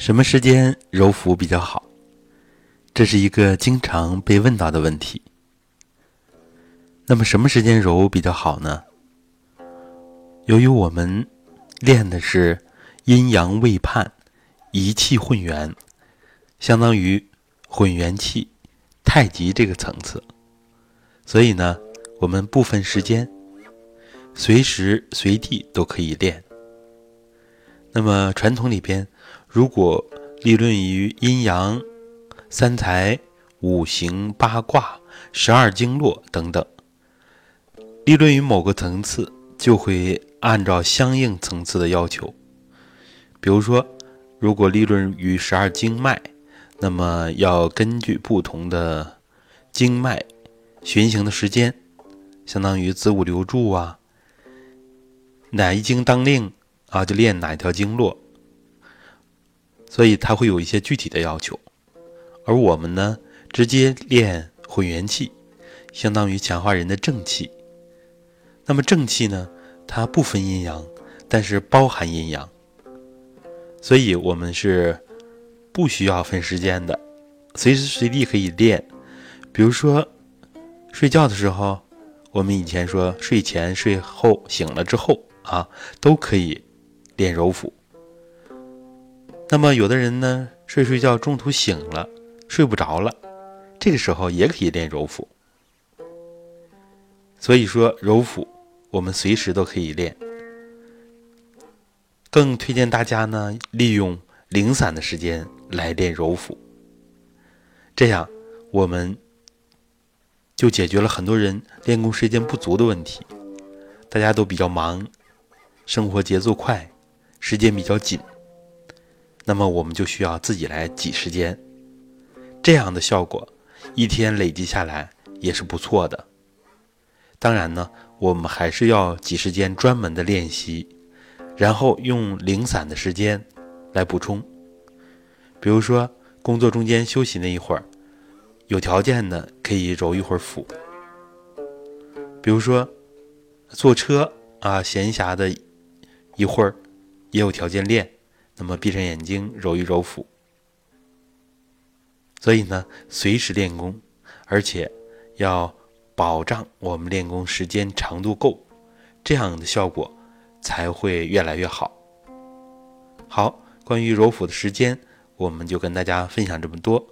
什么时间揉腹比较好？这是一个经常被问到的问题。那么什么时间揉比较好呢？由于我们练的是阴阳未判、一气混元，相当于混元气、太极这个层次，所以呢，我们不分时间，随时随地都可以练。那么传统里边。如果立论于阴阳、三才、五行、八卦、十二经络等等，立论于某个层次，就会按照相应层次的要求。比如说，如果立论于十二经脉，那么要根据不同的经脉循行的时间，相当于子午流注啊，哪一经当令啊，就练哪一条经络。所以它会有一些具体的要求，而我们呢，直接练混元气，相当于强化人的正气。那么正气呢，它不分阴阳，但是包含阴阳，所以我们是不需要分时间的，随时随地可以练。比如说睡觉的时候，我们以前说睡前、睡后、醒了之后啊，都可以练揉腹。那么有的人呢，睡睡觉中途醒了，睡不着了，这个时候也可以练揉腹。所以说揉腹，我们随时都可以练。更推荐大家呢，利用零散的时间来练揉腹，这样我们就解决了很多人练功时间不足的问题。大家都比较忙，生活节奏快，时间比较紧。那么我们就需要自己来挤时间，这样的效果一天累积下来也是不错的。当然呢，我们还是要挤时间专门的练习，然后用零散的时间来补充。比如说工作中间休息那一会儿，有条件的可以揉一会儿腹。比如说坐车啊，闲暇的一会儿也有条件练。那么闭上眼睛揉一揉腹，所以呢，随时练功，而且要保障我们练功时间长度够，这样的效果才会越来越好。好，关于揉腹的时间，我们就跟大家分享这么多。